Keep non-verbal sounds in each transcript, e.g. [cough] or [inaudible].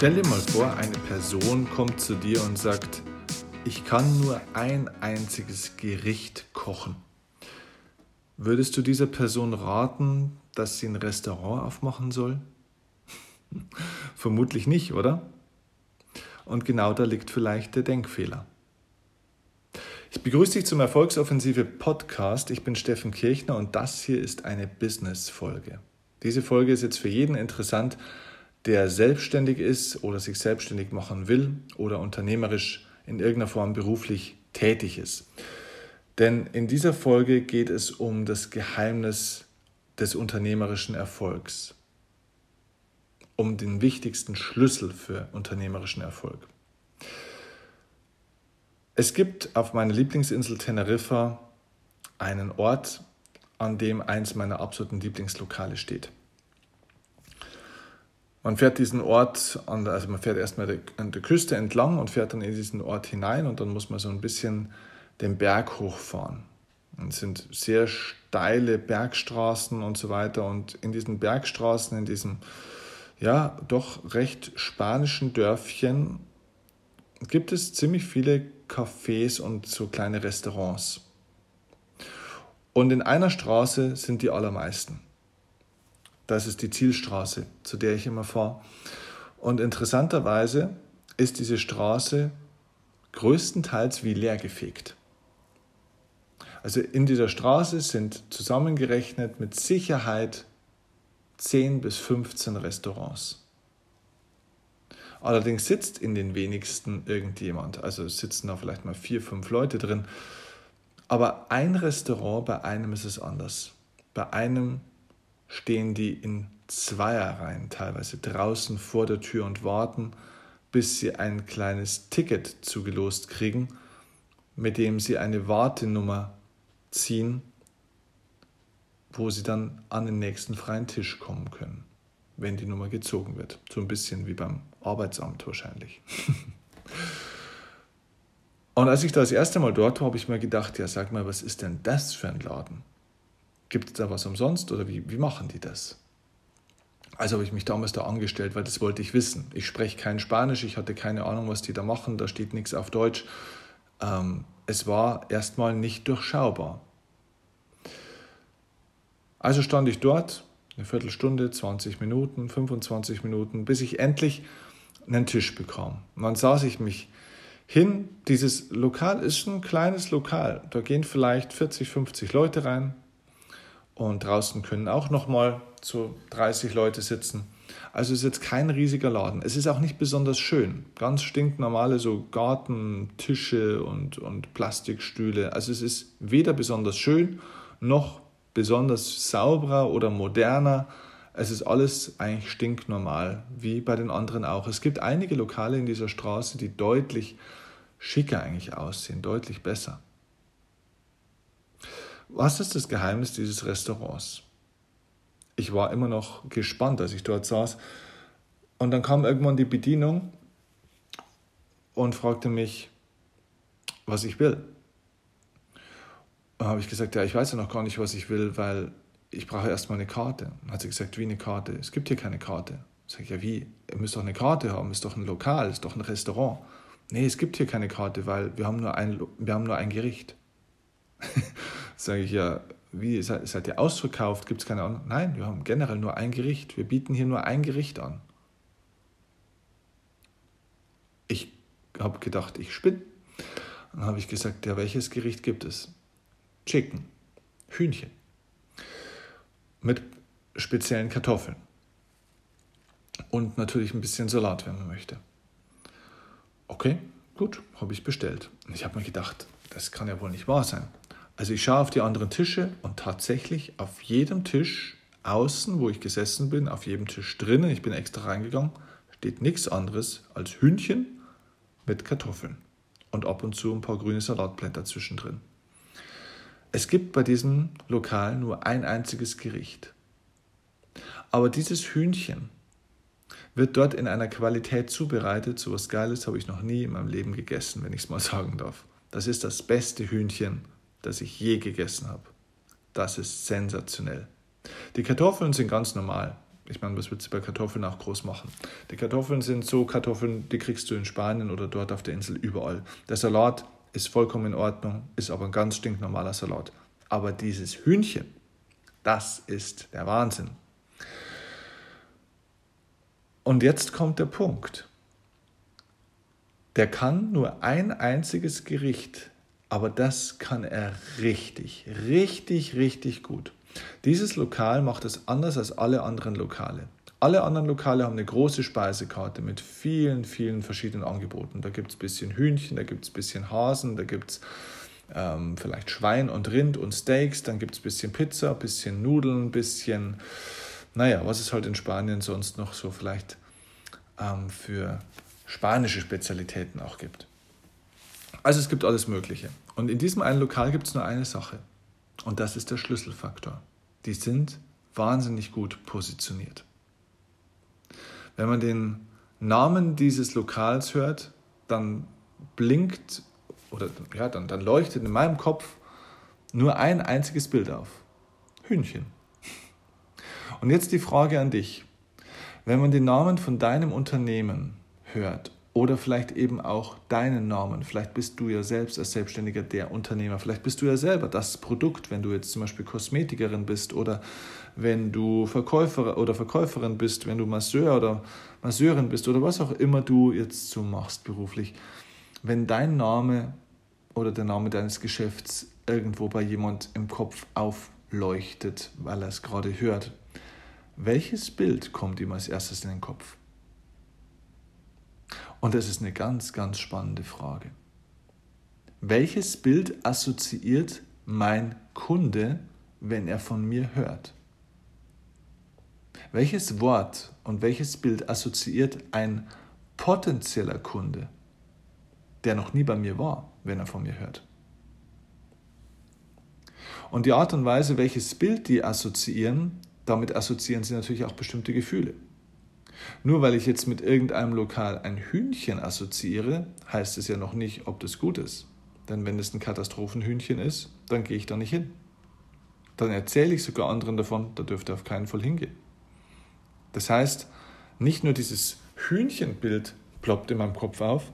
Stell dir mal vor, eine Person kommt zu dir und sagt, ich kann nur ein einziges Gericht kochen. Würdest du dieser Person raten, dass sie ein Restaurant aufmachen soll? [laughs] Vermutlich nicht, oder? Und genau da liegt vielleicht der Denkfehler. Ich begrüße dich zum Erfolgsoffensive Podcast. Ich bin Steffen Kirchner und das hier ist eine Business-Folge. Diese Folge ist jetzt für jeden interessant, der selbstständig ist oder sich selbstständig machen will oder unternehmerisch in irgendeiner Form beruflich tätig ist. Denn in dieser Folge geht es um das Geheimnis des unternehmerischen Erfolgs, um den wichtigsten Schlüssel für unternehmerischen Erfolg. Es gibt auf meiner Lieblingsinsel Teneriffa einen Ort, an dem eins meiner absoluten Lieblingslokale steht. Man fährt diesen Ort, an also man fährt erstmal an der Küste entlang und fährt dann in diesen Ort hinein und dann muss man so ein bisschen den Berg hochfahren. Es sind sehr steile Bergstraßen und so weiter und in diesen Bergstraßen, in diesem ja doch recht spanischen Dörfchen gibt es ziemlich viele Cafés und so kleine Restaurants. Und in einer Straße sind die allermeisten. Das ist die Zielstraße, zu der ich immer fahre. Und interessanterweise ist diese Straße größtenteils wie leer gefegt. Also in dieser Straße sind zusammengerechnet mit Sicherheit 10 bis 15 Restaurants. Allerdings sitzt in den wenigsten irgendjemand. Also sitzen da vielleicht mal vier, fünf Leute drin. Aber ein Restaurant, bei einem ist es anders. Bei einem stehen die in Zweierreihen teilweise draußen vor der Tür und warten, bis sie ein kleines Ticket zugelost kriegen, mit dem sie eine Wartenummer ziehen, wo sie dann an den nächsten freien Tisch kommen können, wenn die Nummer gezogen wird. So ein bisschen wie beim Arbeitsamt wahrscheinlich. [laughs] und als ich da das erste Mal dort war, habe ich mir gedacht, ja, sag mal, was ist denn das für ein Laden? Gibt es da was umsonst oder wie, wie machen die das? Also habe ich mich damals da angestellt, weil das wollte ich wissen. Ich spreche kein Spanisch, ich hatte keine Ahnung, was die da machen, da steht nichts auf Deutsch. Ähm, es war erstmal nicht durchschaubar. Also stand ich dort, eine Viertelstunde, 20 Minuten, 25 Minuten, bis ich endlich einen Tisch bekam. Und dann saß ich mich hin. Dieses Lokal ist ein kleines Lokal. Da gehen vielleicht 40, 50 Leute rein. Und draußen können auch nochmal so 30 Leute sitzen. Also es ist jetzt kein riesiger Laden. Es ist auch nicht besonders schön. Ganz stinknormale so Gartentische und, und Plastikstühle. Also es ist weder besonders schön noch besonders sauberer oder moderner. Es ist alles eigentlich stinknormal, wie bei den anderen auch. Es gibt einige Lokale in dieser Straße, die deutlich schicker eigentlich aussehen, deutlich besser. Was ist das Geheimnis dieses Restaurants? Ich war immer noch gespannt, als ich dort saß. Und dann kam irgendwann die Bedienung und fragte mich, was ich will. Dann habe ich gesagt, ja, ich weiß ja noch gar nicht, was ich will, weil ich brauche erstmal eine Karte. Dann hat sie gesagt, wie eine Karte? Es gibt hier keine Karte. Sag ich, ja, wie? Ihr müsst doch eine Karte haben, ist doch ein Lokal, ist doch ein Restaurant. Nee, es gibt hier keine Karte, weil wir haben nur ein, wir haben nur ein Gericht. [laughs] Sage ich ja, wie, seid, ihr ausverkauft? Gibt es keine anderen? Nein, wir haben generell nur ein Gericht. Wir bieten hier nur ein Gericht an. Ich habe gedacht, ich spinne. Dann habe ich gesagt, ja, welches Gericht gibt es? Chicken, Hühnchen. Mit speziellen Kartoffeln. Und natürlich ein bisschen Salat, wenn man möchte. Okay, gut, habe ich bestellt. Und ich habe mir gedacht, das kann ja wohl nicht wahr sein. Also ich schaue auf die anderen Tische und tatsächlich auf jedem Tisch außen, wo ich gesessen bin, auf jedem Tisch drinnen, ich bin extra reingegangen, steht nichts anderes als Hühnchen mit Kartoffeln und ab und zu ein paar grüne Salatblätter zwischendrin. Es gibt bei diesem Lokal nur ein einziges Gericht. Aber dieses Hühnchen wird dort in einer Qualität zubereitet, so was Geiles habe ich noch nie in meinem Leben gegessen, wenn ich es mal [laughs] sagen darf. Das ist das beste Hühnchen, das ich je gegessen habe. Das ist sensationell. Die Kartoffeln sind ganz normal. Ich meine, was willst du bei Kartoffeln auch groß machen? Die Kartoffeln sind so Kartoffeln, die kriegst du in Spanien oder dort auf der Insel überall. Der Salat ist vollkommen in Ordnung, ist aber ein ganz stinknormaler Salat. Aber dieses Hühnchen, das ist der Wahnsinn. Und jetzt kommt der Punkt. Der kann nur ein einziges Gericht, aber das kann er richtig, richtig, richtig gut. Dieses Lokal macht es anders als alle anderen Lokale. Alle anderen Lokale haben eine große Speisekarte mit vielen, vielen verschiedenen Angeboten. Da gibt es ein bisschen Hühnchen, da gibt es ein bisschen Hasen, da gibt es ähm, vielleicht Schwein und Rind und Steaks, dann gibt es ein bisschen Pizza, ein bisschen Nudeln, ein bisschen, naja, was es halt in Spanien sonst noch so vielleicht ähm, für spanische Spezialitäten auch gibt. Also es gibt alles Mögliche. Und in diesem einen Lokal gibt es nur eine Sache. Und das ist der Schlüsselfaktor. Die sind wahnsinnig gut positioniert. Wenn man den Namen dieses Lokals hört, dann blinkt oder ja, dann, dann leuchtet in meinem Kopf nur ein einziges Bild auf. Hühnchen. Und jetzt die Frage an dich. Wenn man den Namen von deinem Unternehmen hört oder vielleicht eben auch deinen Namen. Vielleicht bist du ja selbst als Selbstständiger der Unternehmer. Vielleicht bist du ja selber das Produkt, wenn du jetzt zum Beispiel Kosmetikerin bist oder wenn du Verkäufer oder Verkäuferin bist, wenn du Masseur oder Masseurin bist oder was auch immer du jetzt so machst beruflich. Wenn dein Name oder der Name deines Geschäfts irgendwo bei jemand im Kopf aufleuchtet, weil er es gerade hört, welches Bild kommt ihm als erstes in den Kopf? Und das ist eine ganz, ganz spannende Frage. Welches Bild assoziiert mein Kunde, wenn er von mir hört? Welches Wort und welches Bild assoziiert ein potenzieller Kunde, der noch nie bei mir war, wenn er von mir hört? Und die Art und Weise, welches Bild die assoziieren, damit assoziieren sie natürlich auch bestimmte Gefühle. Nur weil ich jetzt mit irgendeinem Lokal ein Hühnchen assoziiere, heißt es ja noch nicht, ob das gut ist. Denn wenn es ein Katastrophenhühnchen ist, dann gehe ich da nicht hin. Dann erzähle ich sogar anderen davon, da dürft ihr auf keinen Fall hingehen. Das heißt, nicht nur dieses Hühnchenbild ploppt in meinem Kopf auf,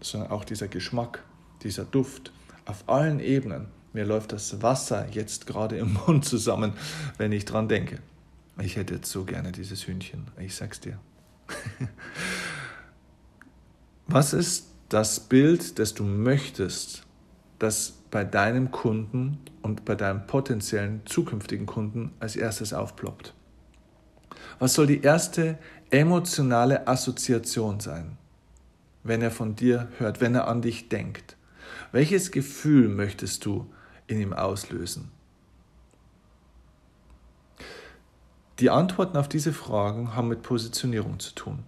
sondern auch dieser Geschmack, dieser Duft auf allen Ebenen. Mir läuft das Wasser jetzt gerade im [laughs] Mund zusammen, wenn ich dran denke. Ich hätte jetzt so gerne dieses Hühnchen, ich sag's dir. [laughs] Was ist das Bild, das du möchtest, das bei deinem Kunden und bei deinem potenziellen zukünftigen Kunden als erstes aufploppt? Was soll die erste emotionale Assoziation sein, wenn er von dir hört, wenn er an dich denkt? Welches Gefühl möchtest du in ihm auslösen? Die Antworten auf diese Fragen haben mit Positionierung zu tun.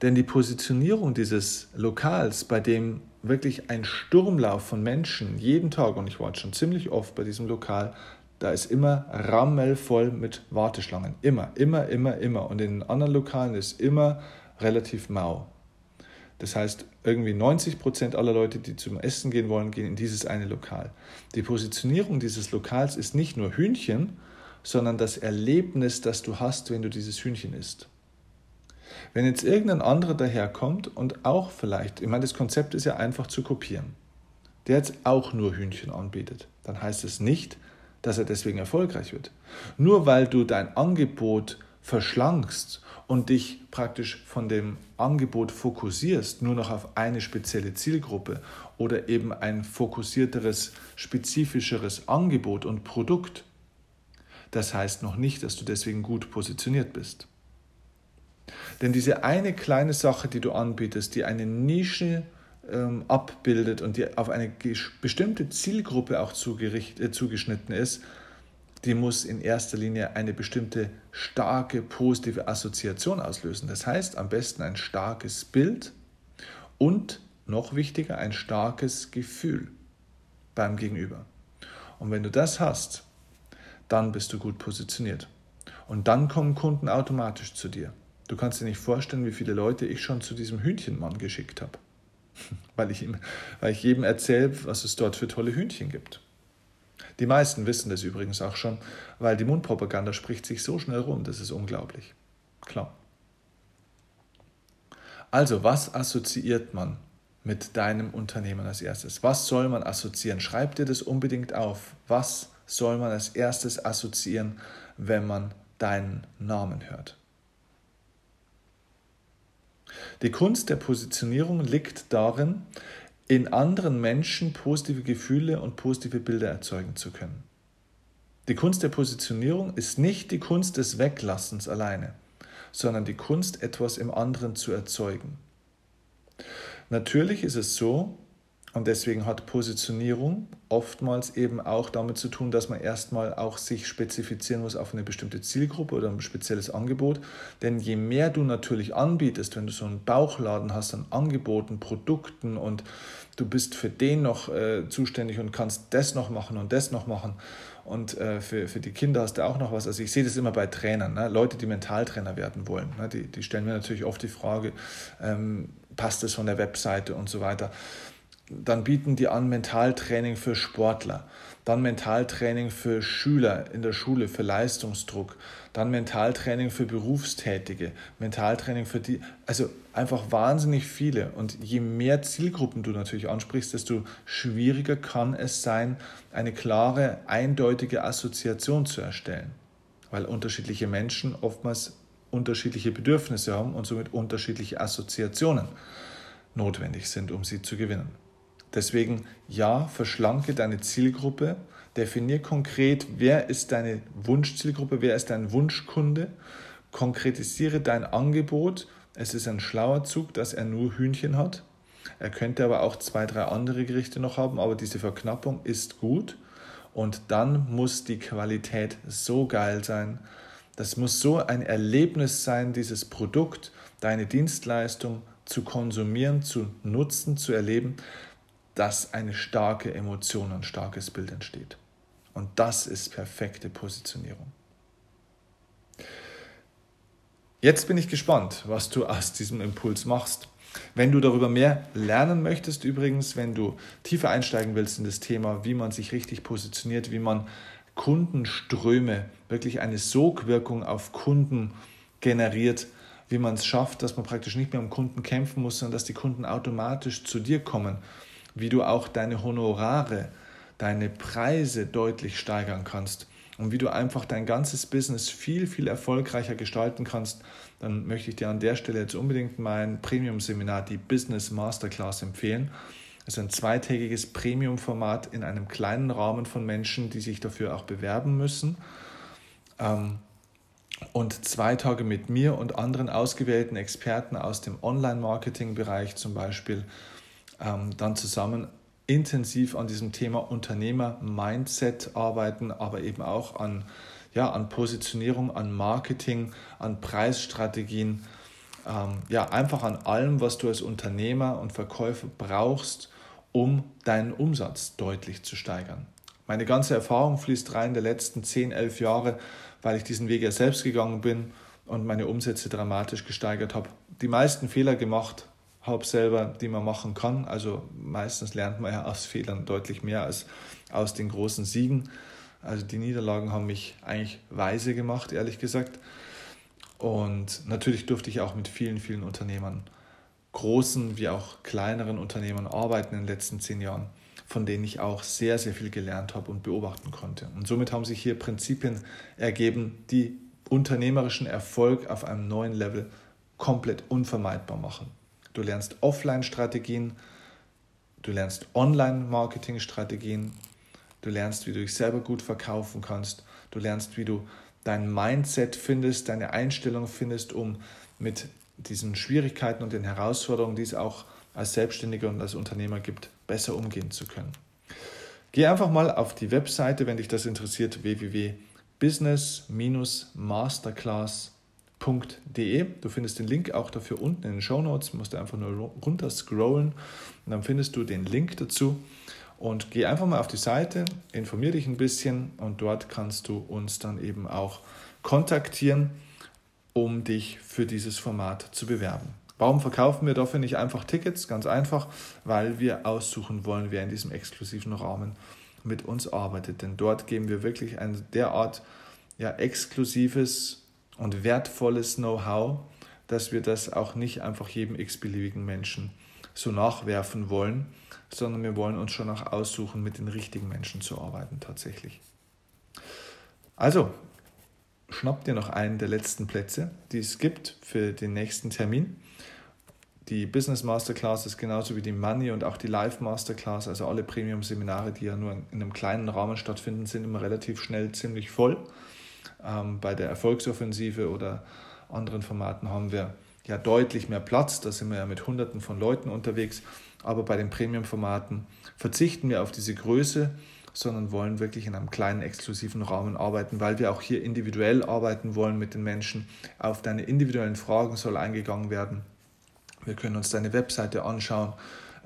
Denn die Positionierung dieses Lokals, bei dem wirklich ein Sturmlauf von Menschen jeden Tag, und ich war schon ziemlich oft bei diesem Lokal, da ist immer rammelvoll mit Warteschlangen. Immer, immer, immer, immer. Und in anderen Lokalen ist immer relativ mau. Das heißt, irgendwie 90 Prozent aller Leute, die zum Essen gehen wollen, gehen in dieses eine Lokal. Die Positionierung dieses Lokals ist nicht nur Hühnchen, sondern das Erlebnis, das du hast, wenn du dieses Hühnchen isst. Wenn jetzt irgendein anderer daherkommt und auch vielleicht, ich meine, das Konzept ist ja einfach zu kopieren, der jetzt auch nur Hühnchen anbietet, dann heißt es nicht, dass er deswegen erfolgreich wird. Nur weil du dein Angebot verschlankst und dich praktisch von dem Angebot fokussierst, nur noch auf eine spezielle Zielgruppe oder eben ein fokussierteres, spezifischeres Angebot und Produkt, das heißt noch nicht, dass du deswegen gut positioniert bist. Denn diese eine kleine Sache, die du anbietest, die eine Nische ähm, abbildet und die auf eine bestimmte Zielgruppe auch äh, zugeschnitten ist, die muss in erster Linie eine bestimmte starke positive Assoziation auslösen. Das heißt, am besten ein starkes Bild und noch wichtiger, ein starkes Gefühl beim Gegenüber. Und wenn du das hast, dann bist du gut positioniert. Und dann kommen Kunden automatisch zu dir. Du kannst dir nicht vorstellen, wie viele Leute ich schon zu diesem Hühnchenmann geschickt habe. [laughs] weil, ich ihm, weil ich jedem erzähle, was es dort für tolle Hühnchen gibt. Die meisten wissen das übrigens auch schon, weil die Mundpropaganda spricht sich so schnell rum, das ist unglaublich. Klar. Also, was assoziiert man mit deinem Unternehmen als erstes? Was soll man assoziieren? Schreib dir das unbedingt auf. Was soll man als erstes assoziieren, wenn man deinen Namen hört? Die Kunst der Positionierung liegt darin, in anderen Menschen positive Gefühle und positive Bilder erzeugen zu können. Die Kunst der Positionierung ist nicht die Kunst des Weglassens alleine, sondern die Kunst, etwas im anderen zu erzeugen. Natürlich ist es so, und deswegen hat Positionierung oftmals eben auch damit zu tun, dass man erstmal auch sich spezifizieren muss auf eine bestimmte Zielgruppe oder ein spezielles Angebot. Denn je mehr du natürlich anbietest, wenn du so einen Bauchladen hast an Angeboten, Produkten und du bist für den noch äh, zuständig und kannst das noch machen und das noch machen und äh, für, für die Kinder hast du auch noch was. Also ich sehe das immer bei Trainern, ne? Leute, die Mentaltrainer werden wollen. Ne? Die, die stellen mir natürlich oft die Frage, ähm, passt das von der Webseite und so weiter dann bieten die an Mentaltraining für Sportler, dann Mentaltraining für Schüler in der Schule, für Leistungsdruck, dann Mentaltraining für Berufstätige, Mentaltraining für die, also einfach wahnsinnig viele. Und je mehr Zielgruppen du natürlich ansprichst, desto schwieriger kann es sein, eine klare, eindeutige Assoziation zu erstellen, weil unterschiedliche Menschen oftmals unterschiedliche Bedürfnisse haben und somit unterschiedliche Assoziationen notwendig sind, um sie zu gewinnen. Deswegen ja, verschlanke deine Zielgruppe, definier konkret, wer ist deine Wunschzielgruppe, wer ist dein Wunschkunde, konkretisiere dein Angebot. Es ist ein schlauer Zug, dass er nur Hühnchen hat. Er könnte aber auch zwei, drei andere Gerichte noch haben, aber diese Verknappung ist gut. Und dann muss die Qualität so geil sein. Das muss so ein Erlebnis sein, dieses Produkt, deine Dienstleistung zu konsumieren, zu nutzen, zu erleben, dass eine starke Emotion, ein starkes Bild entsteht. Und das ist perfekte Positionierung. Jetzt bin ich gespannt, was du aus diesem Impuls machst. Wenn du darüber mehr lernen möchtest, übrigens, wenn du tiefer einsteigen willst in das Thema, wie man sich richtig positioniert, wie man Kundenströme, wirklich eine Sogwirkung auf Kunden generiert, wie man es schafft, dass man praktisch nicht mehr um Kunden kämpfen muss, sondern dass die Kunden automatisch zu dir kommen wie du auch deine Honorare, deine Preise deutlich steigern kannst und wie du einfach dein ganzes Business viel, viel erfolgreicher gestalten kannst, dann möchte ich dir an der Stelle jetzt unbedingt mein Premium-Seminar, die Business Masterclass, empfehlen. Es ist ein zweitägiges Premium-Format in einem kleinen Rahmen von Menschen, die sich dafür auch bewerben müssen. Ähm, und zwei Tage mit mir und anderen ausgewählten Experten aus dem Online-Marketing-Bereich zum Beispiel ähm, dann zusammen intensiv an diesem Thema Unternehmer-Mindset arbeiten, aber eben auch an, ja, an Positionierung, an Marketing, an Preisstrategien, ähm, ja, einfach an allem, was du als Unternehmer und Verkäufer brauchst, um deinen Umsatz deutlich zu steigern. Meine ganze Erfahrung fließt rein der letzten 10, 11 Jahre, weil ich diesen Weg ja selbst gegangen bin und meine Umsätze dramatisch gesteigert habe. Die meisten Fehler gemacht, habe selber, die man machen kann. Also meistens lernt man ja aus Fehlern deutlich mehr als aus den großen Siegen. Also die Niederlagen haben mich eigentlich weise gemacht, ehrlich gesagt. Und natürlich durfte ich auch mit vielen, vielen Unternehmern, großen wie auch kleineren Unternehmern arbeiten in den letzten zehn Jahren, von denen ich auch sehr, sehr viel gelernt habe und beobachten konnte. Und somit haben sich hier Prinzipien ergeben, die unternehmerischen Erfolg auf einem neuen Level komplett unvermeidbar machen. Du lernst Offline-Strategien, du lernst Online-Marketing-Strategien, du lernst, wie du dich selber gut verkaufen kannst, du lernst, wie du dein Mindset findest, deine Einstellung findest, um mit diesen Schwierigkeiten und den Herausforderungen, die es auch als Selbstständiger und als Unternehmer gibt, besser umgehen zu können. Geh einfach mal auf die Webseite, wenn dich das interessiert, www.business-masterclass.com www.ecom.de. Du findest den Link auch dafür unten in den Show Notes. Musst du einfach nur runter scrollen und dann findest du den Link dazu. Und geh einfach mal auf die Seite, informier dich ein bisschen und dort kannst du uns dann eben auch kontaktieren, um dich für dieses Format zu bewerben. Warum verkaufen wir dafür nicht einfach Tickets? Ganz einfach, weil wir aussuchen wollen, wer in diesem exklusiven Rahmen mit uns arbeitet. Denn dort geben wir wirklich ein derart ja, exklusives und wertvolles Know-how, dass wir das auch nicht einfach jedem x-beliebigen Menschen so nachwerfen wollen, sondern wir wollen uns schon auch aussuchen, mit den richtigen Menschen zu arbeiten tatsächlich. Also, schnapp dir noch einen der letzten Plätze, die es gibt für den nächsten Termin. Die Business Masterclass ist genauso wie die Money und auch die Live Masterclass, also alle Premium-Seminare, die ja nur in einem kleinen Rahmen stattfinden, sind immer relativ schnell ziemlich voll. Ähm, bei der Erfolgsoffensive oder anderen Formaten haben wir ja deutlich mehr Platz, da sind wir ja mit Hunderten von Leuten unterwegs, aber bei den Premium-Formaten verzichten wir auf diese Größe sondern wollen wirklich in einem kleinen exklusiven Rahmen arbeiten, weil wir auch hier individuell arbeiten wollen mit den Menschen. Auf deine individuellen Fragen soll eingegangen werden. Wir können uns deine Webseite anschauen,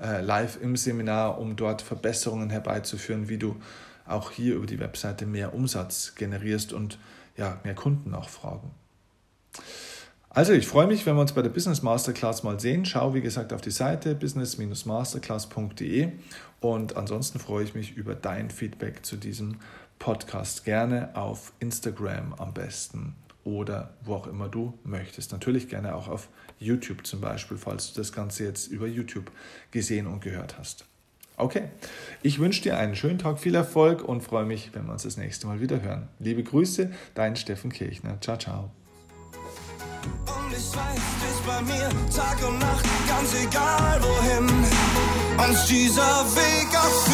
äh, live im Seminar, um dort Verbesserungen herbeizuführen, wie du auch hier über die Webseite mehr Umsatz generierst und ja, mehr Kundennachfragen. Also ich freue mich, wenn wir uns bei der Business Masterclass mal sehen. Schau, wie gesagt, auf die Seite business-masterclass.de und ansonsten freue ich mich über dein Feedback zu diesem Podcast. Gerne auf Instagram am besten oder wo auch immer du möchtest. Natürlich gerne auch auf YouTube zum Beispiel, falls du das Ganze jetzt über YouTube gesehen und gehört hast. Okay, ich wünsche dir einen schönen Tag, viel Erfolg und freue mich, wenn wir uns das nächste Mal wieder hören. Liebe Grüße, dein Steffen Kirchner. Ciao, ciao. Und ich weiß, du bist bei mir Tag und Nacht, ganz egal wohin uns dieser Weg auch.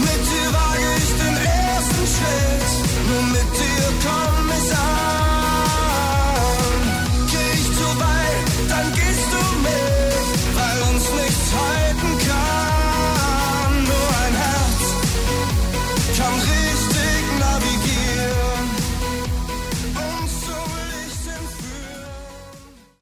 Mit dir wage ich den ersten Schritt, nur mit dir